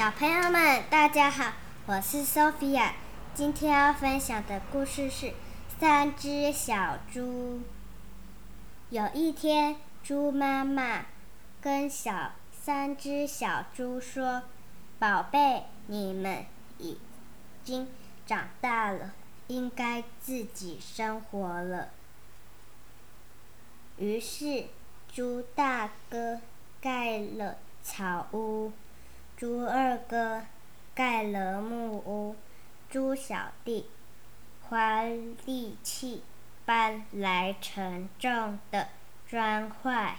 小朋友们，大家好，我是 Sophia。今天要分享的故事是《三只小猪》。有一天，猪妈妈跟小三只小猪说：“宝贝，你们已经长大了，应该自己生活了。”于是，猪大哥盖了草屋。猪二哥盖了木屋，猪小弟花力气搬来沉重的砖块，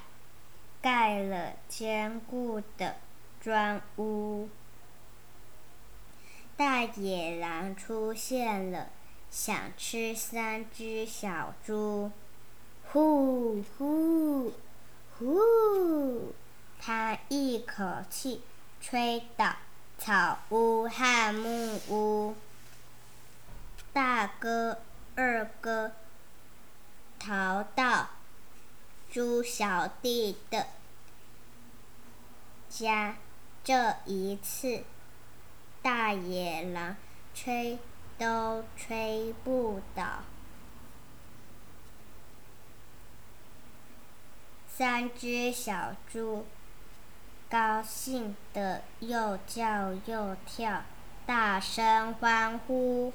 盖了坚固的砖屋。大野狼出现了，想吃三只小猪。呼呼呼！他一口气。吹倒草屋和木屋，大哥、二哥逃到猪小弟的家。这一次，大野狼吹都吹不倒。三只小猪。高兴的又叫又跳，大声欢呼。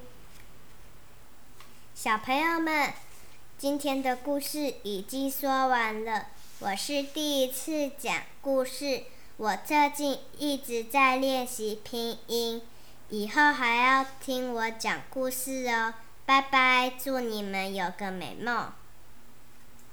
小朋友们，今天的故事已经说完了。我是第一次讲故事，我最近一直在练习拼音，以后还要听我讲故事哦。拜拜，祝你们有个美梦。